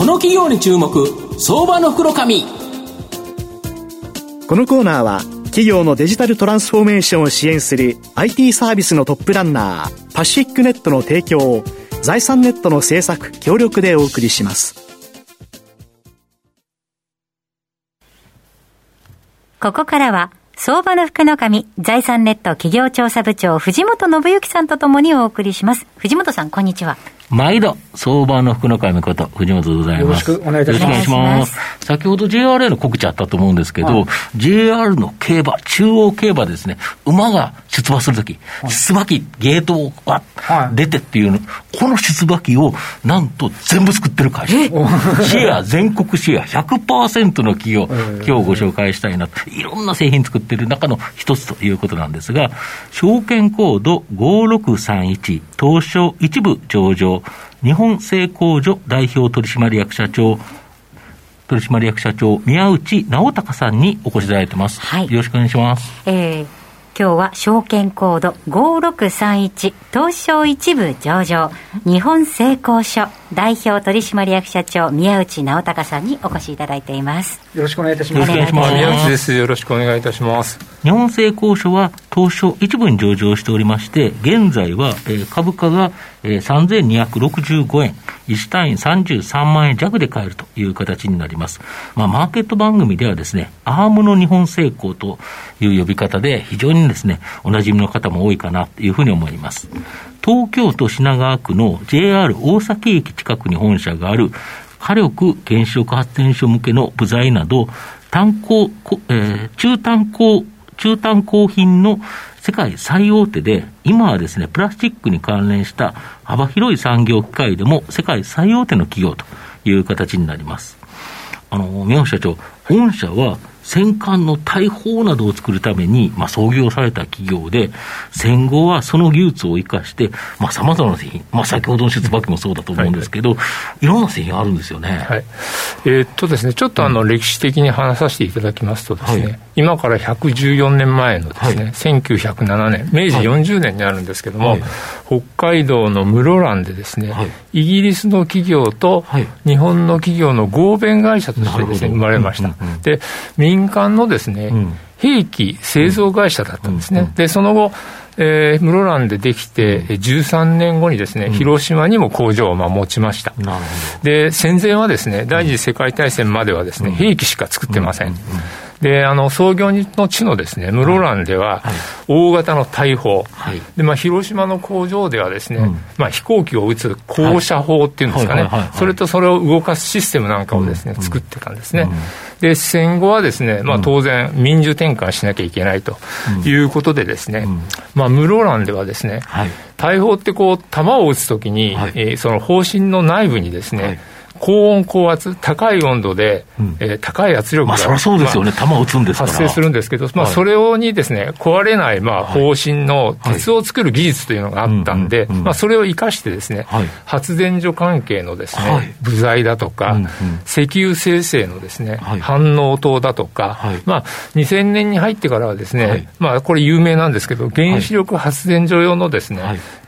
この企業に注目相場の袋紙このコーナーは企業のデジタルトランスフォーメーションを支援する IT サービスのトップランナーパシフィックネットの提供を財産ネットの制作協力でお送りしますここからは相場の福の神、財産ネット企業調査部長、藤本信之さんとともにお送りします。藤本さん、こんにちは。毎度、相場の福の神こと、藤本でございます。よろしくお願いいたします。よろしくお願いします。先ほど JRA の告知あったと思うんですけど、はい、JR の競馬、中央競馬ですね、馬が出馬するとき、出馬機、ゲートをわ出てっていうの、この出馬機をなんと全部作ってる会社。シェア、全国シェア100%の企業、今日ご紹介したいなと、いろんな製品作ってる中の一つということなんですが、証券コード5631、東証一部上場、日本製工所代表取締役社長、取締役社長、宮内直隆さんにお越しいただいてます。はい。よろしくお願いします。えー今日は証券コード5631東証一部上場日本製鋼所代表取締役社長宮内直隆さんにお越しいただいていますよろしくお願いいたします宮内ですよろしくお願いいたします日本製鋼所は東証一部に上場しておりまして現在は、えー、株価が、えー、3265円1単位33万円弱で買えるという形になります。まあ、マーケット番組ではですね、アームの日本製鋼という呼び方で、非常にですね、おなじみの方も多いかなというふうに思います。東京都品川区の JR 大崎駅近くに本社がある火力原子力発電所向けの部材など、炭鉱、えー、中炭鉱、中炭鉱品の世界最大手で、今はですね、プラスチックに関連した幅広い産業機械でも世界最大手の企業という形になります。あの、宮本社長、御社は戦艦の大砲などを作るために、まあ、創業された企業で、戦後はその技術を生かして、さまざ、まな製品、まあ、先ほどの出馬機もそうだと思うんですけど、はい、いろんな製品あるんですよね。はい、えー、っとですね、ちょっとあの、歴史的に話させていただきますとですね、はい、今から114年前のですね、はい、1907年、明治40年になるんですけども、北海道の室蘭でですね、イギリスの企業と日本の企業の合弁会社としてですね、生まれました。で民間のですね、兵器製造会社だったんですね。で、その後、えー、室蘭でできて13年後にですね、広島にも工場をまあ持ちました。で、戦前はですね、第二次世界大戦まではですね、兵器しか作ってません。であの創業の地のですね室蘭では、大型の大砲、はい、でまあ、広島の工場ではですね、うん、まあ、飛行機を撃つ降射砲っていうんですかね、それとそれを動かすシステムなんかをですね、うん、作ってたんですね。うん。で戦後はですね、まあ、当然、民需転換しなきゃいけないということで、ですね、まあ、室蘭ではですね、はい、大砲ってこう、弾を撃つときに、はい、えー、その砲身の内部にですね、はい高温高圧、高い温度で、うん、えー、高い圧力が、まあ、そりゃそうですよね、弾を撃つんです発生するんですけど、まあ、それをにですね、壊れない、まあ、方針の鉄を作る技術というのがあったんで、まあ、それを生かしてですね、はい、発電所関係のですね、はい、部材だとか、うんうん、石油生成のですね、はい、反応灯だとか、まあ、2000年に入ってからはですね、まあ、これ有名なんですけど、原子力発電所用のですね、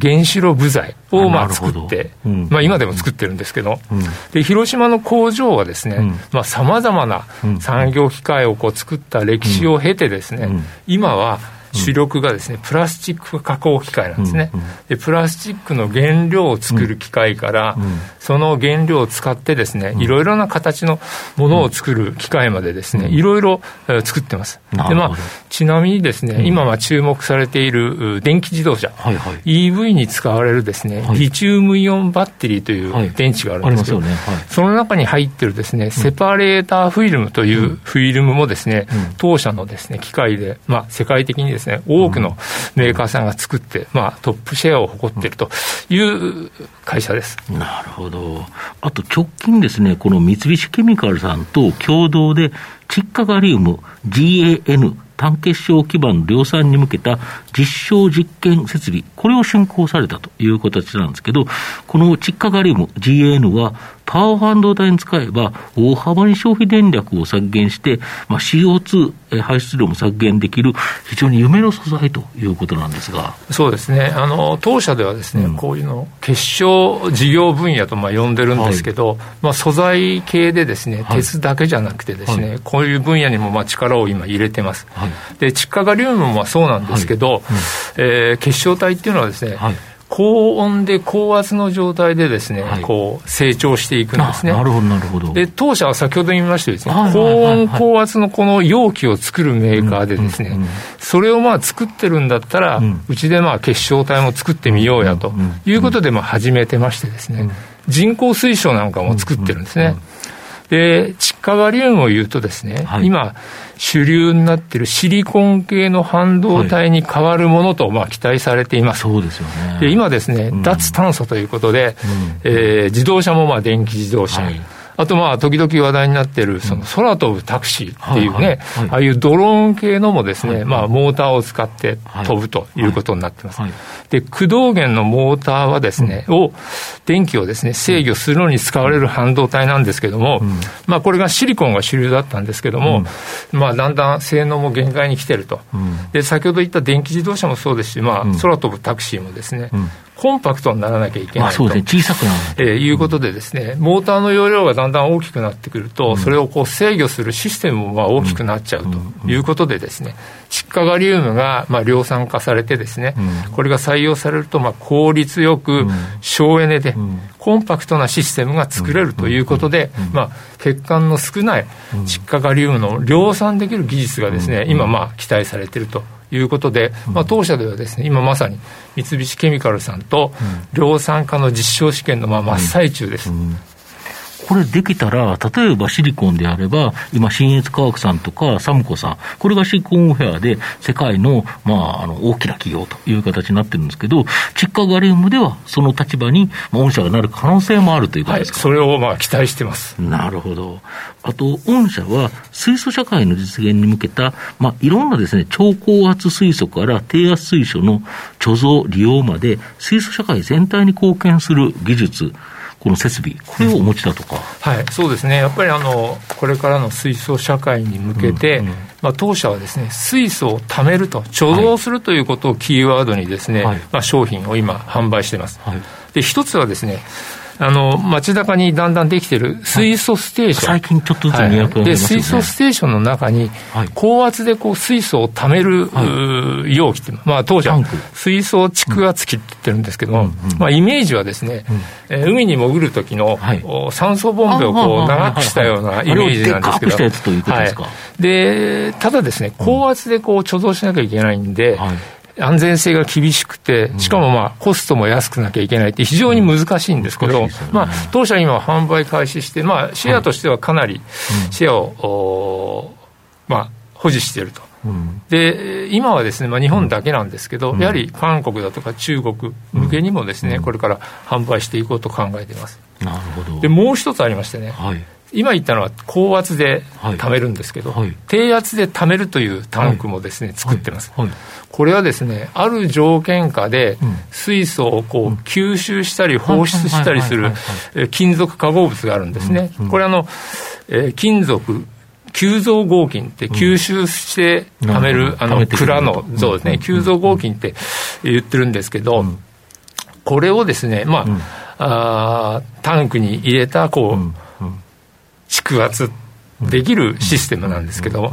原子炉部材をまあ作って、まあ、今でも作ってるんですけど、うんで広島の工場はですね、さまざ、まな産業機械をこう作った歴史を経てですね、今は主力がですね、プラスチック加工機械なんですね。で、プラスチックの原料を作る機械から、その原料を使ってですね、いろいろな形のものを作る機械までですね、いろいろ作ってます。で、まあ、ちなみにですね、今は注目されている電気自動車、はいはい、EV に使われるですね、リチウムイオンバッテリーという電池があるんですけど、その中に入ってるですね、セパレーターフィルムというフィルムもですね、当社のですね、機械で、まあ、世界的にですね、ですね、多くのメーカーさんが作って、まあ、トップシェアを誇っているという会社です。なるほど。あと直近ですね、この三菱ケミカルさんと共同で、窒化ガリウム GAN 単結晶基板量産に向けた実証実験設備、これを竣工されたという形なんですけど、この窒化ガリウム GAN は、パワー半導体に使えば、大幅に消費電力を削減して、まあ、CO2 排出量も削減できる、非常に夢の素材ということなんですが。そうですね、あの当社ではですね、うん、こういうの、結晶事業分野とまあ呼んでるんですけど、はい、まあ、素材系でですね、鉄だけじゃなくてですね、はい、こういう分野にもまあ力を今入れてます。はい、で窒化ガリウムもそうなんですけど、はい。うん、えー、結晶体っていうのはですね、高温で高圧の状態でですね、はい、こう成長していくんですね。なるほど、なるほど。で、当社は先ほど言いましたように、ね、高温高圧のこの容器を作るメーカーでですね、それをまあ作ってるんだったら、うち、でまあ結晶体も作ってみようやということでまあ始めてましてですね、人工水晶なんかも作ってるんですね。で、窒化ガリウムを言うとですね、はい、今、主流になっているシリコン系の半導体に変わるものと、まあ、期待されています。そうですよね。で、今ですね、うん、脱炭素ということで、うん、えー、自動車もまあ電気自動車、はいあとまあ、時々話題になっている、その空飛ぶタクシーっていうね、ああいうドローン系のもですね、まあ、モーターを使って飛ぶということになってます。で、駆動源のモーターはですね、を、電気をですね、制御するのに使われる半導体なんですけども、まあ、これがシリコンが主流だったんですけども、まあ、だんだん性能も限界に来てると。で、先ほど言った電気自動車もそうですし、まあ、空飛ぶタクシーもですね、コンパクトにならなきゃいけないと、まあ、そうですね、小さくなる、えー、いうことで、ですね、モーターの容量がだんだん大きくなってくると、うん、それをこう制御するシステムもまあ大きくなっちゃうということで、ですね、窒化ガリウムがまあ量産化されて、ですね、うん、これが採用されると、まあ効率よく省エネで、コンパクトなシステムが作れるということで、まあ、欠陥の少ない窒化ガリウムの量産できる技術がですね、今、まあ期待されていると。いうことで、まあ、当社ではですね今まさに三菱ケミカルさんと量産化の実証試験のまあ真っ最中です。これできたら、例えばシリコンであれば、今、新越科学さんとかサムコさん、これがシリコンフェアで世界の,、まあ、あの大きな企業という形になってるんですけど、窒化ガリウムではその立場に、まあ、御社がなる可能性もあるということですか、はい、それをまあ期待してます。なるほど。あと、御社は水素社会の実現に向けた、まあ、いろんなですね、超高圧水素から低圧水素の貯蔵、利用まで、水素社会全体に貢献する技術、この設備、これをお持ちだとか、はい、そうですね、やっぱりあのこれからの水素社会に向けて、うんうん、まあ、当社はですね水素を貯めると、貯蔵するということをキーワードにですね、はい、まあ、商品を今、販売しています。はい、で一つはですねあの街中にだんだんできてる水素ステーション、最近ちょっとずつ見分け、ね、で水素ステーションの中に、高圧でこう水素を貯める、はい、容器って、まあ、当時は水素蓄圧器って言ってるんですけども、うん。まあ、イメージはですね、うん、えー、海に潜る時の、はい、酸素ボンベをこう長くしたようなイメージなんですけど、はい、でただですね、高圧でこう貯蔵しなきゃいけないんで、はい安全性が厳しくて、しかもまあコストも安くなきゃいけないって非常に難しいんですけど、まあ当社今販売開始して、まあシェアとしてはかなりシェアを、まあ保持していると。で今はですね、まあ、日本だけなんですけど、やはり韓国だとか中国向けにもですね、これから販売していこうと考えています。なるほど。でもう一つありましてね、はい今言ったのは高圧で貯めるんですけど、はい。はい、低圧で貯めるというタンクもですね、はい、作ってます、これはですねある条件下で水素をこう吸収したり放出したりする金属化合物があるんですね、これあの、えー、金属急増合金って吸収して貯める、あの蔵の像ですね、急増合金って言ってるんですけど、これをですねまあ、あタンクに入れたこう、蓄圧できるシステムなんですけど、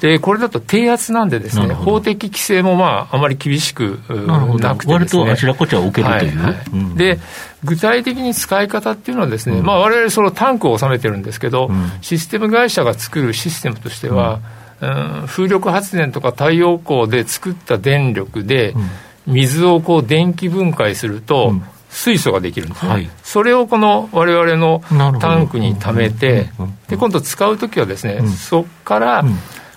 でこれだと低圧なんでですね、法的規制もまああまり厳しくなくて割とあちらこちら置けるという、はいはい。うん、で具体的に使い方っていうのはですね、うん。まあ我々そのタンクを収めてるんですけど、うん、システム会社が作るシステムとしては、うん、風力発電とか太陽光で作った電力で、水をこう電気分解すると、水素ができるんですね、はい、それをこのわれわれのタンクに貯めて、で今度使うときはですね、うん、そこから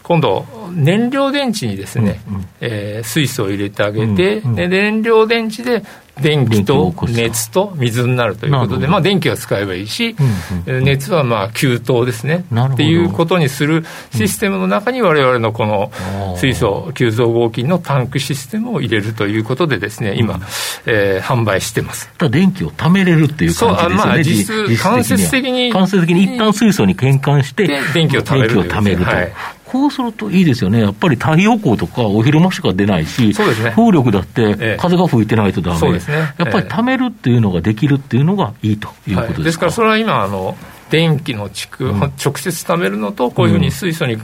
今度、燃料電池にですね、うんうん、えー、水素を入れてあげて、うんうん、で燃料電池で電気と熱と水になるということで、まあ、電気は使えばいいし、うんうん、熱はまあ給湯ですねっていうことにするシステムの中に、われわれのこの水素急増合金のタンクシステムを入れるということで、ですね今、えー、販売してます。電気を貯めれるっていう感じですよね、そうまあ、実質、間接的に。間接的に一旦水素に変換して、電気を貯める、貯めると。はいこうするといいですよね、やっぱり太陽光とかお昼間しか出ないし、そうですね、風力だって風が吹いてないとだめ、そうですね、やっぱり貯めるっていうのができるっていうのがいいということですか、はい、ですから、それは今あの、電気の地区、うん、直接貯めるのと、こういうふうに水素に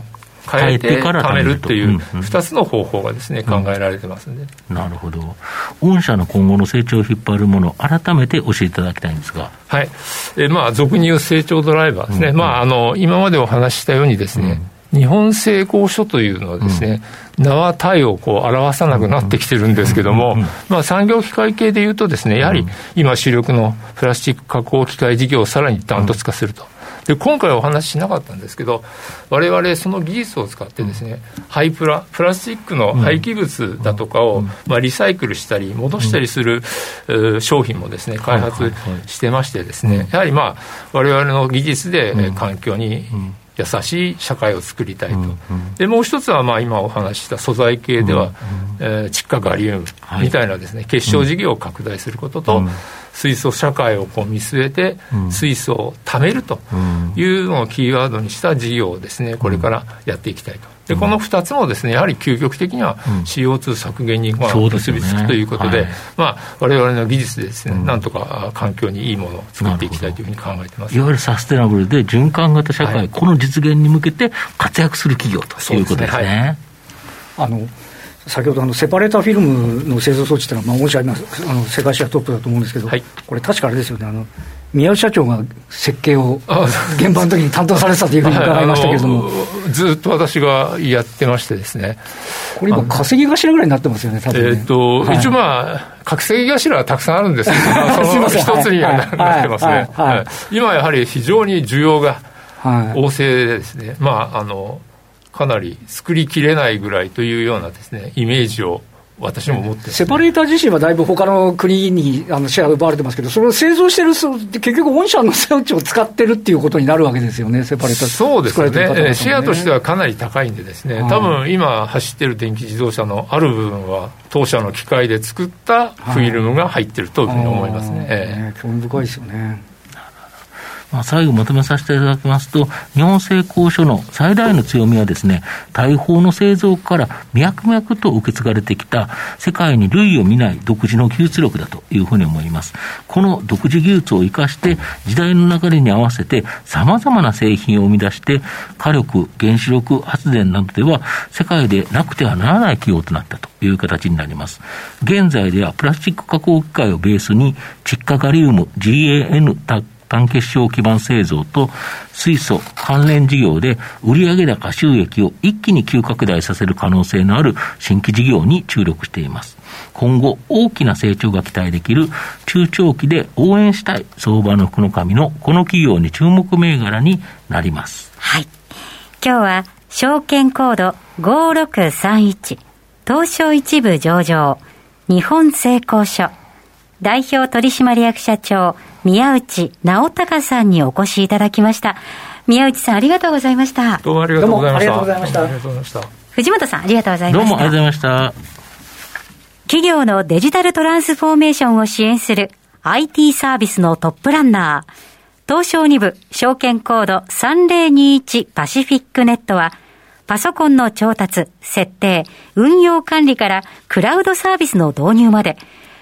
変えて貯めるっていう、2つの方法がですね、考えられてますんで、うん、なるほど、御社の今後の成長を引っ張るもの、改めて教えていただきたいんですが。はい。えまあ、俗に言う成長ドライバーですね、うんうん、まあ、あの今までお話ししたようにですね、日本成功書というのはですね、うん、名は体をこう表さなくなってきてるんですけども、まあ、産業機械系でいうとですね、やはり今主力のプラスチック加工機械事業をさらにダントツ化すると。で今回お話ししなかったんですけど、われわれその技術を使ってですね、ハイプラ、プラスチックの廃棄物だとかを、まあ、リサイクルしたり、戻したりする、商品もですね、開発してましてですね、やはりまあ、われわれの技術で環境に優しい社会を作りたいと、うんうん、でもう一つはまあ今お話しした素材系では、うんうん、えー、窒化ガリウムみたいなですね、はい、結晶事業を拡大することと、うん、水素社会をこう見据えて、水素を貯めるというのをキーワードにした事業をですねこれからやっていきたいと。でこの2つもですねやはり究極的には CO2 削減にまあ結びつくということで、われわれの技術でですね、なんとか環境にいいものを作っていきたいというふうに考えてます。いわゆるサステナブルで循環型社会、はい、この実現に向けて活躍する企業ということですね。あの先ほどあのセパレーターフィルムの製造装置っていうのは、まあ、御社今あの世界シェアトップだと思うんですけど、はい、これ確かあれですよね。あの宮内社長が設計を現場の時に担当されてたというふうに伺いましたけれども、はい、ずっと私がやってましてですね。これ今稼ぎ頭ぐらいになってますよね多分ね、えーと、はい、一応まあ稼ぎ頭はたくさんあるんですけど、まあ、その一つにはなってますね、今やはり非常に需要が旺盛でですね、まああのかなり作りきれないぐらいというようなですねイメージを私も持って、ね、セパレーター自身はだいぶ他の国にあのシェア奪われてますけど、それを製造してる結局、御社の装置を使ってるっていうことになるわけですよね、セパレーター。そうですね、ね。シェアとしてはかなり高いんで、ですね。多分今、走ってる電気自動車のある部分は、当社の機械で作ったフィルムが入ってるというふうに思いますね。えー、興味深いですよね。まあ、最後まとめさせていただきますと、日本製鋼所の最大の強みはですね、大砲の製造から脈々と受け継がれてきた世界に類を見ない独自の技術力だというふうに思います。この独自技術を生かして時代の流れに合わせて様々な製品を生み出して火力、原子力発電などでは世界でなくてはならない企業となったという形になります。現在ではプラスチック加工機械をベースに窒化ガリウム、GAN 単結晶基板製造と水素関連事業で売上高収益を一気に急拡大させる可能性のある新規事業に注力しています。今後大きな成長が期待できる中長期で応援したい相場の福の神のこの企業に注目銘柄になります。はい。今日は証券コード5631東証一部上場日本成功所代表取締役社長宮内直隆さんにお越しいただきました。宮内さん、ありがとうございました。どうもありがとうございました。ありがとうございました。ありがとうございました。藤本さん、ありがとうございました。どうもありがとうございました。企業のデジタルトランスフォーメーションを支援する IT サービスのトップランナー、東証2部証券コード3021パシフィックネットは、パソコンの調達、設定、運用管理からクラウドサービスの導入まで、